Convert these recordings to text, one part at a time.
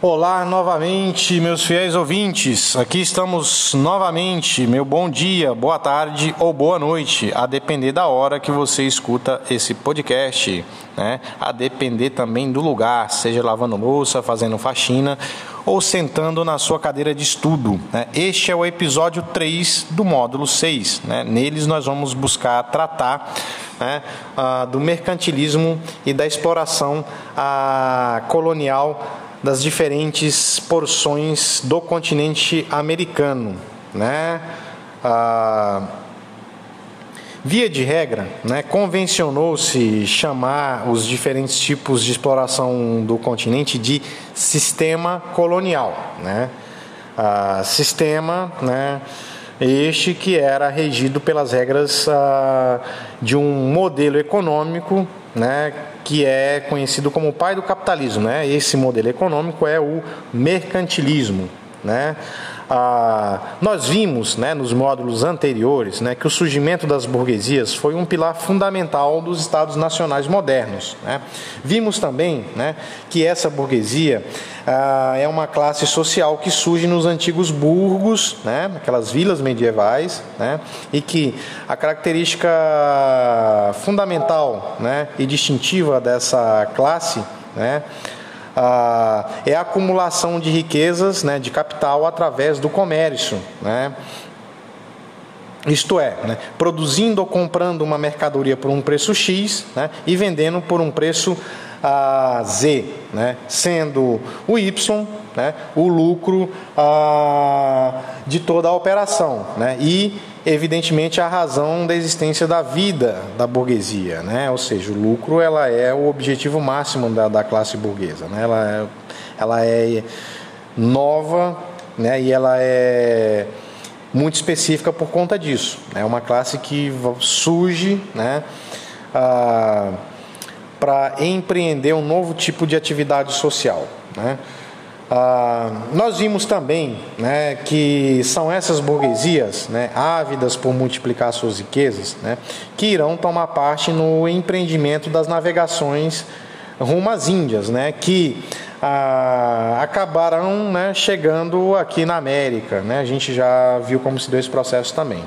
Olá novamente, meus fiéis ouvintes. Aqui estamos novamente. Meu bom dia, boa tarde ou boa noite, a depender da hora que você escuta esse podcast, né? A depender também do lugar, seja lavando louça, fazendo faxina ou sentando na sua cadeira de estudo. Né? Este é o episódio 3 do módulo 6. Né? Neles nós vamos buscar tratar né, uh, do mercantilismo e da exploração uh, colonial das diferentes porções do continente americano, né? Via de regra, né, convencionou-se chamar os diferentes tipos de exploração do continente de sistema colonial, né? Ah, sistema, né? Este que era regido pelas regras ah, de um modelo econômico, né? que é conhecido como o pai do capitalismo. Né? Esse modelo econômico é o mercantilismo. Né? Ah, nós vimos né, nos módulos anteriores né, que o surgimento das burguesias foi um pilar fundamental dos Estados nacionais modernos. Né? Vimos também né, que essa burguesia ah, é uma classe social que surge nos antigos burgos, né, aquelas vilas medievais, né, e que a característica fundamental né, e distintiva dessa classe né, ah, é a acumulação de riquezas, né, de capital através do comércio, né? Isto é, né, produzindo ou comprando uma mercadoria por um preço X né, e vendendo por um preço ah, Z, né, sendo o Y né, o lucro ah, de toda a operação. Né, e evidentemente a razão da existência da vida da burguesia, né? Ou seja, o lucro ela é o objetivo máximo da, da classe burguesa, né? Ela é, ela é nova, né? E ela é muito específica por conta disso. É uma classe que surge, né? Ah, para empreender um novo tipo de atividade social, né? Ah, nós vimos também né, que são essas burguesias, né, ávidas por multiplicar suas riquezas, né, que irão tomar parte no empreendimento das navegações rumo às Índias, né, que ah, acabarão né, chegando aqui na América. Né, a gente já viu como se deu esse processo também.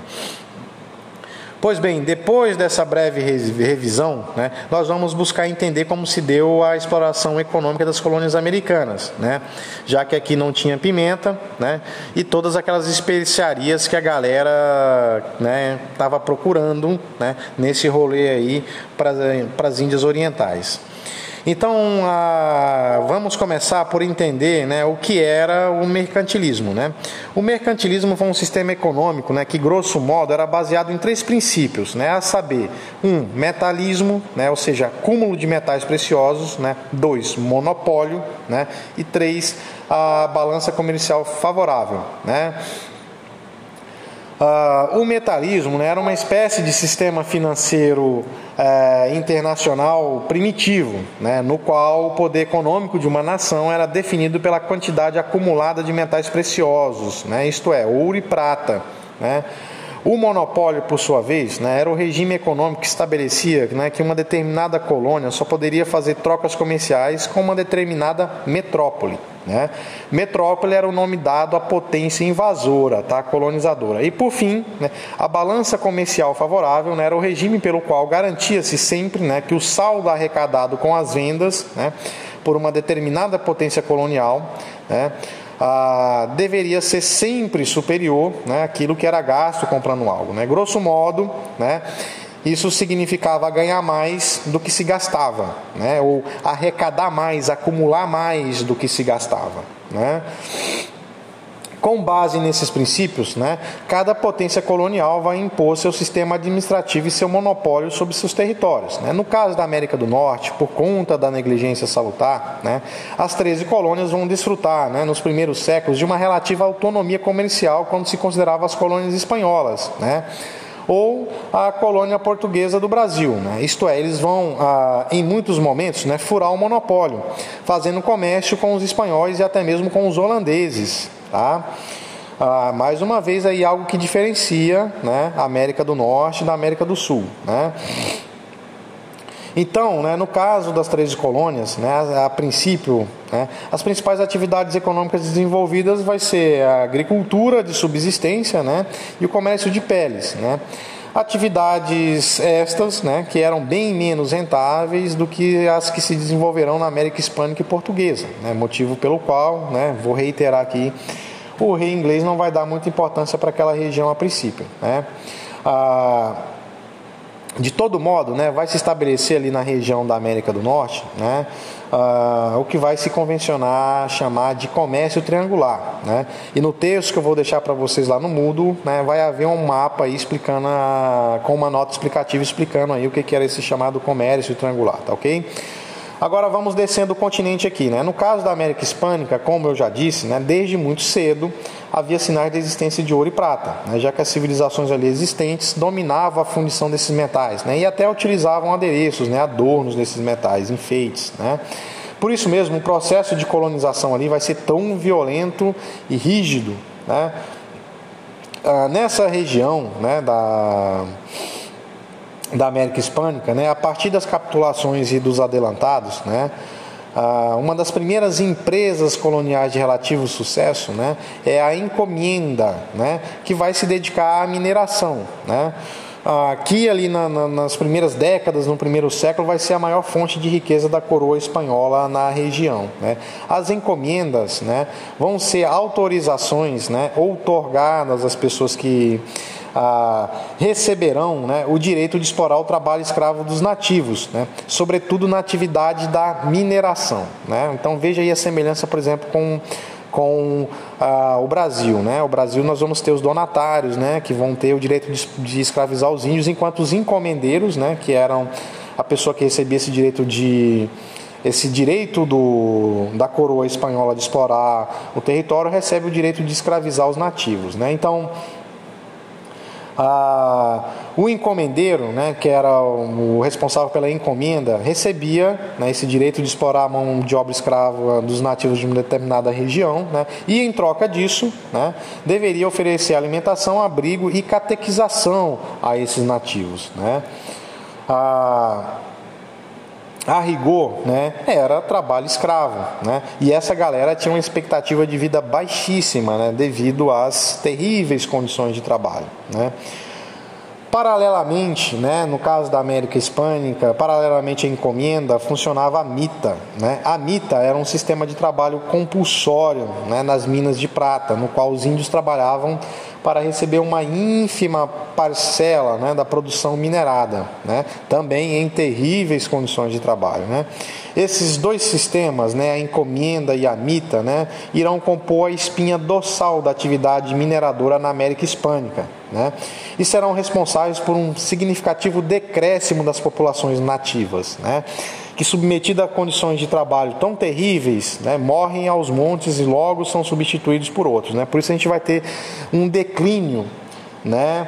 Pois bem, depois dessa breve revisão, né, nós vamos buscar entender como se deu a exploração econômica das colônias americanas, né, já que aqui não tinha pimenta né, e todas aquelas especiarias que a galera estava né, procurando né, nesse rolê aí para as Índias Orientais. Então, ah, vamos começar por entender né, o que era o mercantilismo. Né? O mercantilismo foi um sistema econômico né, que, grosso modo, era baseado em três princípios, né, a saber, um, metalismo, né, ou seja, acúmulo de metais preciosos, né, dois, monopólio, né, e três, a balança comercial favorável. Né? Uh, o metalismo né, era uma espécie de sistema financeiro uh, internacional primitivo, né, no qual o poder econômico de uma nação era definido pela quantidade acumulada de metais preciosos, né, isto é, ouro e prata. Né. O monopólio, por sua vez, né, era o regime econômico que estabelecia né, que uma determinada colônia só poderia fazer trocas comerciais com uma determinada metrópole. Né? Metrópole era o nome dado à potência invasora, tá? colonizadora. E por fim, né, a balança comercial favorável né, era o regime pelo qual garantia-se sempre né, que o saldo arrecadado com as vendas né, por uma determinada potência colonial né, ah, deveria ser sempre superior né, àquilo que era gasto comprando algo. Né? Grosso modo, né, isso significava ganhar mais do que se gastava, né? ou arrecadar mais, acumular mais do que se gastava. Né? Com base nesses princípios, né, cada potência colonial vai impor seu sistema administrativo e seu monopólio sobre seus territórios. Né? No caso da América do Norte, por conta da negligência salutar, né, as 13 colônias vão desfrutar, né, nos primeiros séculos, de uma relativa autonomia comercial quando se considerava as colônias espanholas. Né? Ou a colônia portuguesa do Brasil. Né? Isto é, eles vão, ah, em muitos momentos, né, furar o monopólio, fazendo comércio com os espanhóis e até mesmo com os holandeses. Tá? Ah, mais uma vez aí algo que diferencia né, a América do Norte da América do Sul. Né? Então, né, no caso das 13 colônias, né, a, princípio, né, as principais atividades econômicas desenvolvidas vai ser a agricultura de subsistência né, e o comércio de peles. Né. Atividades estas, né, que eram bem menos rentáveis do que as que se desenvolverão na América Hispânica e Portuguesa, né, motivo pelo qual, né, vou reiterar aqui, o rei inglês não vai dar muita importância para aquela região a princípio. Né. Ah, de todo modo, né, vai se estabelecer ali na região da América do Norte, né, uh, o que vai se convencionar chamar de comércio triangular, né. E no texto que eu vou deixar para vocês lá no Mudo, né, vai haver um mapa aí explicando a, com uma nota explicativa explicando aí o que, que era esse chamado comércio triangular, tá ok? Agora vamos descendo o continente aqui, né? No caso da América Hispânica, como eu já disse, né, desde muito cedo havia sinais da existência de ouro e prata, né, já que as civilizações ali existentes dominavam a fundição desses metais, né, e até utilizavam adereços, né, adornos desses metais, enfeites, né. Por isso mesmo, o processo de colonização ali vai ser tão violento e rígido, né. Ah, nessa região, né, da da América Hispânica, né, a partir das capitulações e dos adelantados, né, uma das primeiras empresas coloniais de relativo sucesso né, é a Encomenda, né, que vai se dedicar à mineração. Né. Aqui, ali na, na, nas primeiras décadas, no primeiro século, vai ser a maior fonte de riqueza da coroa espanhola na região. Né. As encomendas né, vão ser autorizações né, outorgadas às pessoas que receberão né, o direito de explorar o trabalho escravo dos nativos, né, sobretudo na atividade da mineração. Né? Então veja aí a semelhança, por exemplo, com com ah, o Brasil, né? O Brasil nós vamos ter os donatários, né? Que vão ter o direito de, de, escravizar os índios, enquanto os encomendeiros, né? Que eram a pessoa que recebia esse direito de esse direito do, da coroa espanhola de explorar o território recebe o direito de escravizar os nativos, né? Então ah, o encomendeiro, né, que era o responsável pela encomenda, recebia né, esse direito de explorar a mão de obra escrava dos nativos de uma determinada região, né, e em troca disso, né, deveria oferecer alimentação, abrigo e catequização a esses nativos. Né. Ah, a rigor, né, era trabalho escravo, né, e essa galera tinha uma expectativa de vida baixíssima, né, devido às terríveis condições de trabalho, né. Paralelamente, né, no caso da América Hispânica, paralelamente à encomenda, funcionava a mita. Né? A mita era um sistema de trabalho compulsório né, nas minas de prata, no qual os índios trabalhavam para receber uma ínfima parcela né, da produção minerada, né, também em terríveis condições de trabalho. Né. Esses dois sistemas, né, a encomenda e a mita, né, irão compor a espinha dorsal da atividade mineradora na América Hispânica né, e serão responsáveis por um significativo decréscimo das populações nativas. Né que submetida a condições de trabalho tão terríveis, né, morrem aos montes e logo são substituídos por outros. Né? Por isso a gente vai ter um declínio né,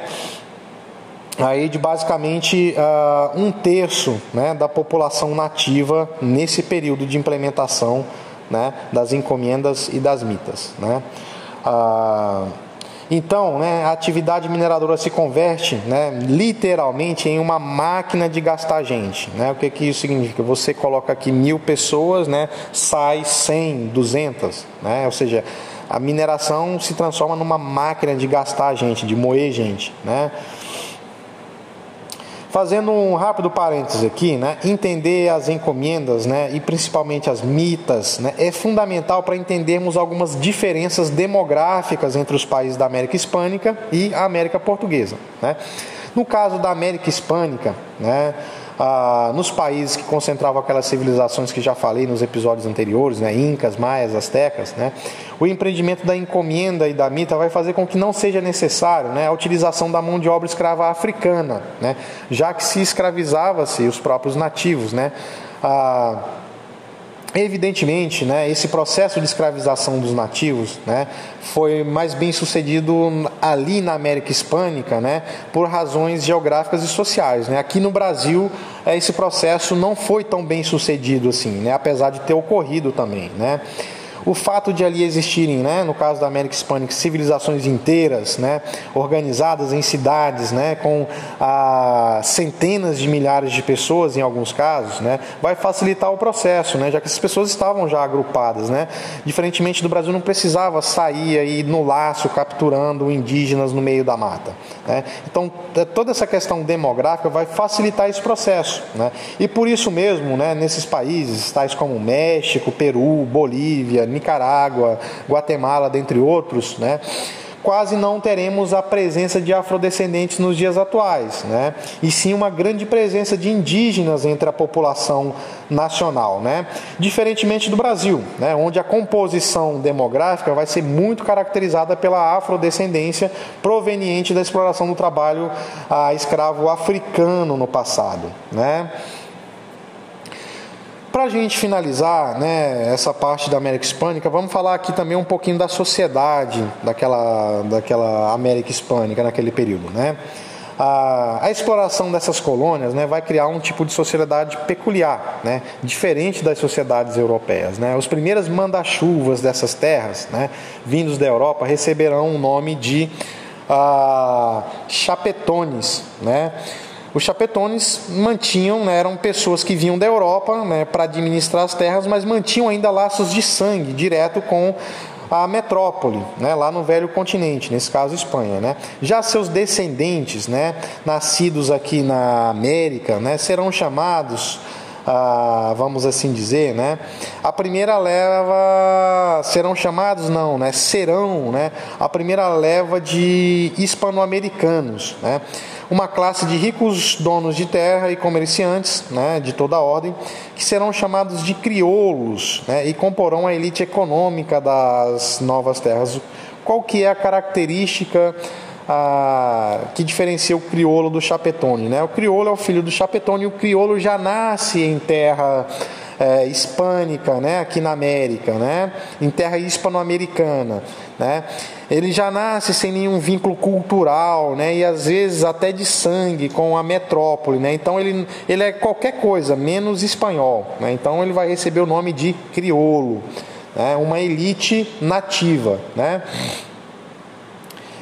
aí de basicamente uh, um terço né, da população nativa nesse período de implementação né, das encomendas e das mitas. Né? Uh, então, né, a atividade mineradora se converte né, literalmente em uma máquina de gastar gente. Né? O que, que isso significa? Você coloca aqui mil pessoas, né, sai 100, 200. Né? Ou seja, a mineração se transforma numa máquina de gastar gente, de moer gente. Né? Fazendo um rápido parênteses aqui, né, entender as encomendas né, e principalmente as mitas né, é fundamental para entendermos algumas diferenças demográficas entre os países da América Hispânica e a América Portuguesa. Né. No caso da América Hispânica, né, ah, nos países que concentravam aquelas civilizações que já falei nos episódios anteriores, né, Incas, Maias, Astecas, né, o empreendimento da encomenda e da mita vai fazer com que não seja necessário né, a utilização da mão de obra escrava africana, né, já que se escravizava-se os próprios nativos. Né, ah, Evidentemente, né, esse processo de escravização dos nativos né, foi mais bem sucedido ali na América Hispânica né, por razões geográficas e sociais. Né. Aqui no Brasil, é, esse processo não foi tão bem sucedido assim, né, apesar de ter ocorrido também. Né. O fato de ali existirem, né, no caso da América Hispânica, civilizações inteiras, né, organizadas em cidades, né, com ah, centenas de milhares de pessoas em alguns casos, né, vai facilitar o processo, né, já que essas pessoas estavam já agrupadas, né, diferentemente do Brasil não precisava sair aí no laço capturando indígenas no meio da mata, né, então toda essa questão demográfica vai facilitar esse processo, né, e por isso mesmo, né, nesses países tais como México, Peru, Bolívia, Nicarágua, Guatemala, dentre outros, né? quase não teremos a presença de afrodescendentes nos dias atuais, né? E sim uma grande presença de indígenas entre a população nacional, né? Diferentemente do Brasil, né? Onde a composição demográfica vai ser muito caracterizada pela afrodescendência proveniente da exploração do trabalho a escravo africano no passado, né? Para a gente finalizar né, essa parte da América Hispânica, vamos falar aqui também um pouquinho da sociedade daquela, daquela América Hispânica naquele período. Né? A, a, exploração dessas colônias né, vai criar um tipo de sociedade peculiar, né, diferente das sociedades europeias. Né? Os primeiros manda-chuvas dessas terras, né, vindos da Europa, receberão o nome de ah, chapetones. Né? Os chapetones mantinham, né, eram pessoas que vinham da Europa né, para administrar as terras, mas mantinham ainda laços de sangue direto com a metrópole, né, lá no velho continente, nesse caso Espanha. Né. Já seus descendentes, né, nascidos aqui na América, né, serão chamados ah, vamos assim dizer, né? A primeira leva serão chamados não, né? Serão, né? A primeira leva de hispano-americanos, né? Uma classe de ricos donos de terra e comerciantes, né? De toda a ordem, que serão chamados de crioulos, né? E comporão a elite econômica das novas terras. Qual que é a característica a, que diferencia o crioulo do chapetone. Né? O crioulo é o filho do chapetone e o crioulo já nasce em terra é, hispânica, né? aqui na América, né? em terra hispano-americana. Né? Ele já nasce sem nenhum vínculo cultural né? e às vezes até de sangue com a metrópole. Né? Então ele, ele é qualquer coisa menos espanhol. Né? Então ele vai receber o nome de crioulo, né? uma elite nativa. Né?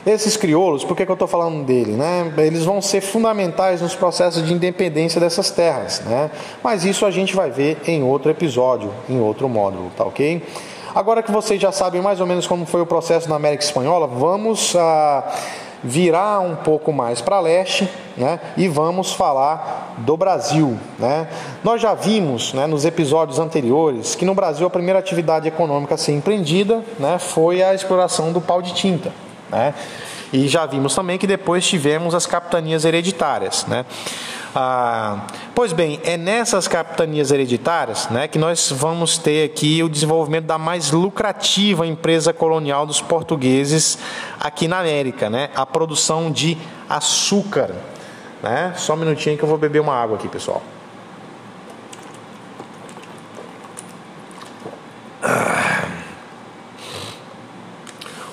Esses crioulos, por que, que eu estou falando dele? Né? Eles vão ser fundamentais nos processos de independência dessas terras. Né? Mas isso a gente vai ver em outro episódio, em outro módulo, tá ok? Agora que vocês já sabem mais ou menos como foi o processo na América Espanhola, vamos ah, virar um pouco mais para leste né? e vamos falar do Brasil. Né? Nós já vimos né, nos episódios anteriores que no Brasil a primeira atividade econômica a ser empreendida né, foi a exploração do pau de tinta. Né? E já vimos também que depois tivemos as capitanias hereditárias. Né? Ah, pois bem, é nessas capitanias hereditárias né, que nós vamos ter aqui o desenvolvimento da mais lucrativa empresa colonial dos portugueses aqui na América, né, a produção de açúcar. Né? Só um minutinho que eu vou beber uma água aqui, pessoal.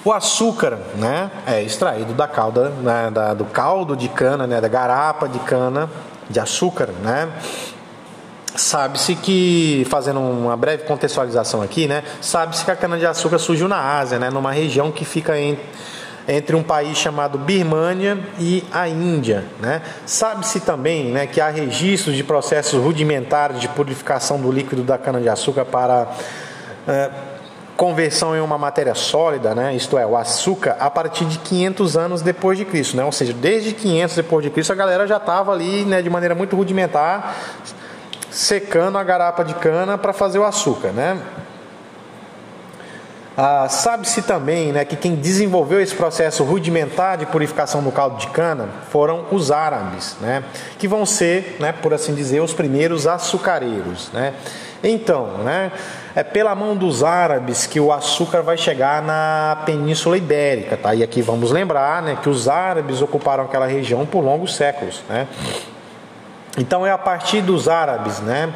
O açúcar, né, é extraído da calda, né, da, do caldo de cana, né, da garapa de cana de açúcar, né. Sabe-se que, fazendo uma breve contextualização aqui, né, sabe-se que a cana de açúcar surgiu na Ásia, né, numa região que fica em, entre um país chamado Birmânia e a Índia. Né? Sabe-se também né, que há registros de processos rudimentares de purificação do líquido da cana-de-açúcar para uh, conversão em uma matéria sólida, né? isto é, o açúcar, a partir de 500 anos depois de Cristo, né? ou seja, desde 500 depois de Cristo a galera já estava ali, né, de maneira muito rudimentar, secando a garapa de cana para fazer o açúcar, né? Ah, Sabe-se também né, que quem desenvolveu esse processo rudimentar de purificação do caldo de cana foram os árabes, né, que vão ser, né, por assim dizer, os primeiros açucareiros. Né. Então, né, é pela mão dos árabes que o açúcar vai chegar na Península Ibérica, tá? E aqui vamos lembrar, né, que os árabes ocuparam aquela região por longos séculos, né? Então é a partir dos árabes, né,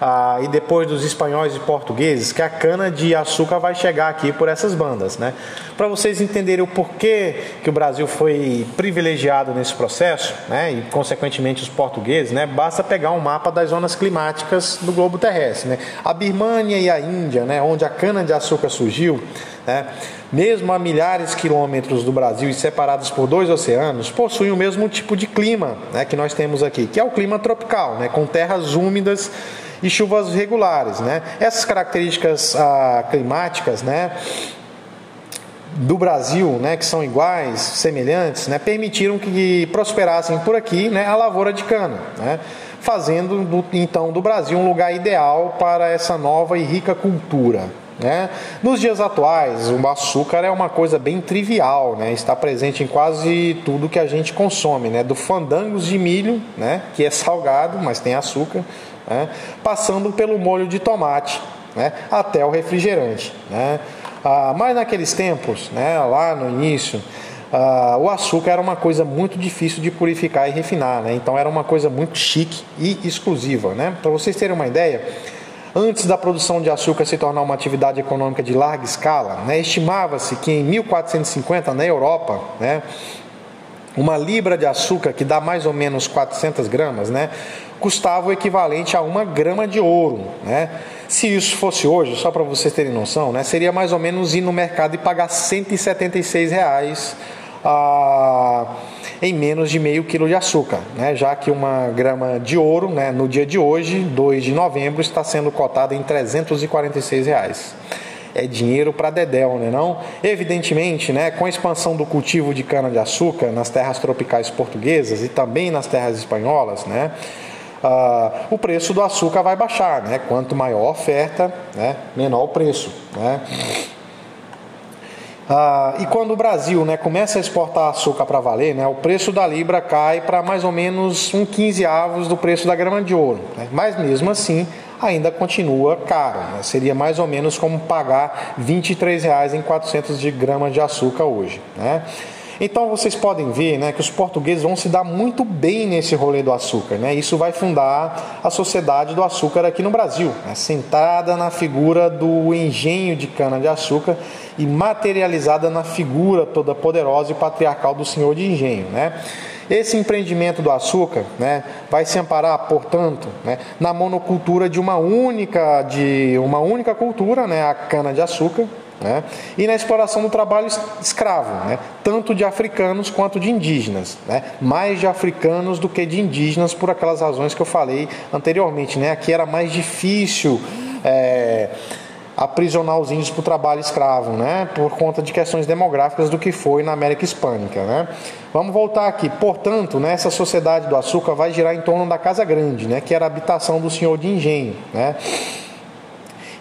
ah, e depois dos espanhóis e portugueses, que a cana de açúcar vai chegar aqui por essas bandas, né? Para vocês entenderem o porquê que o Brasil foi privilegiado nesse processo, né? E consequentemente os portugueses, né? Basta pegar um mapa das zonas climáticas do globo terrestre, né? A Birmânia e a Índia, né? Onde a cana de açúcar surgiu, né? Mesmo a milhares de quilômetros do Brasil e separados por dois oceanos, possuem o mesmo tipo de clima, né? Que nós temos aqui, que é o clima tropical, né? Com terras úmidas e chuvas regulares. Né? Essas características ah, climáticas né, do Brasil, né, que são iguais, semelhantes, né, permitiram que prosperassem por aqui né, a lavoura de cana, né, fazendo do, então do Brasil um lugar ideal para essa nova e rica cultura. Né? Nos dias atuais, o açúcar é uma coisa bem trivial, né? está presente em quase tudo que a gente consome, né? do fandangos de milho, né? que é salgado, mas tem açúcar, né? passando pelo molho de tomate né? até o refrigerante. Né? Ah, mas naqueles tempos, né? lá no início, ah, o açúcar era uma coisa muito difícil de purificar e refinar, né? então era uma coisa muito chique e exclusiva. Né? Para vocês terem uma ideia, antes da produção de açúcar se tornar uma atividade econômica de larga escala, né? estimava-se que em 1450, na Europa, né? uma libra de açúcar, que dá mais ou menos 400 gramas, né? custava o equivalente a uma grama de ouro. Né? Se isso fosse hoje, só para vocês terem noção, né, seria mais ou menos ir no mercado e pagar 176 reais ah, em menos de meio quilo de açúcar, né? já que uma grama de ouro, né, no dia de hoje, 2 de novembro, está sendo cotada em 346 reais é dinheiro para dedéu, né não? Evidentemente, né, com a expansão do cultivo de cana-de-açúcar nas terras tropicais portuguesas e também nas terras espanholas, né, ah, o preço do açúcar vai baixar, né? Quanto maior a oferta, né, menor o preço, né? Ah, e quando o Brasil né, começa a exportar açúcar para valer, né, o preço da libra cai para mais ou menos um 15 avos do preço da grama de ouro. Né? Mas mesmo assim, ainda continua caro. Né? Seria mais ou menos como pagar R$ 23,00 em 400 de gramas de açúcar hoje. Né? Então vocês podem ver né, que os portugueses vão se dar muito bem nesse rolê do açúcar. Né? Isso vai fundar a Sociedade do Açúcar aqui no Brasil, né? sentada na figura do engenho de cana-de-açúcar e materializada na figura toda poderosa e patriarcal do senhor de engenho. Né? Esse empreendimento do açúcar né, vai se amparar, portanto, né, na monocultura de uma única, de uma única cultura, né, a cana-de-açúcar, né? E na exploração do trabalho escravo, né? tanto de africanos quanto de indígenas. Né? Mais de africanos do que de indígenas, por aquelas razões que eu falei anteriormente. Né? Aqui era mais difícil é, aprisionar os índios para o trabalho escravo, né? por conta de questões demográficas do que foi na América Hispânica. Né? Vamos voltar aqui. Portanto, né, essa sociedade do açúcar vai girar em torno da Casa Grande, né? que era a habitação do senhor de engenho. Né?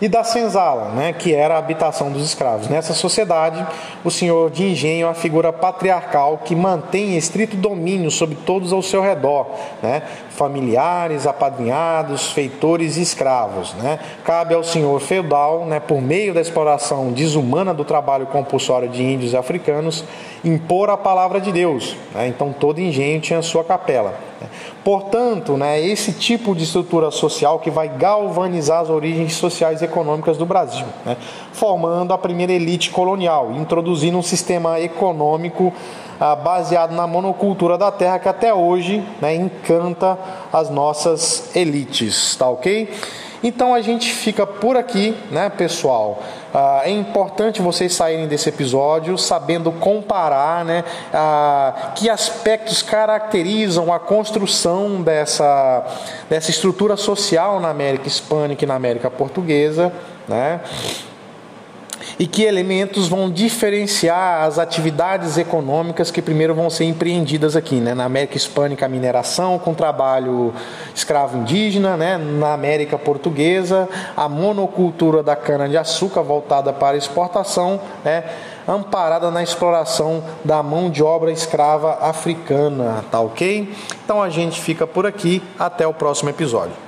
E da senzala, né, que era a habitação dos escravos. Nessa sociedade, o senhor de engenho é a figura patriarcal que mantém estrito domínio sobre todos ao seu redor, né, familiares, apadrinhados, feitores e escravos. Né. Cabe ao senhor feudal, né, por meio da exploração desumana do trabalho compulsório de índios e africanos, impor a palavra de Deus. Né? Então todo engenho tinha sua capela. Né. Portanto, né, esse tipo de estrutura social que vai galvanizar as origens sociais e econômicas do Brasil, né, formando a primeira elite colonial, introduzindo um sistema econômico ah, baseado na monocultura da terra que até hoje né, encanta as nossas elites, tá ok? Então a gente fica por aqui, né, pessoal? Ah, é importante vocês saírem desse episódio sabendo comparar né, ah, que aspectos caracterizam a construção dessa, dessa estrutura social na América Hispânica e na América Portuguesa. Né? E que elementos vão diferenciar as atividades econômicas que primeiro vão ser empreendidas aqui, né? Na América Hispânica, a mineração com trabalho escravo indígena, né? Na América Portuguesa, a monocultura da cana-de-açúcar voltada para exportação, né? amparada na exploração da mão de obra escrava africana, tá ok? Então a gente fica por aqui, até o próximo episódio.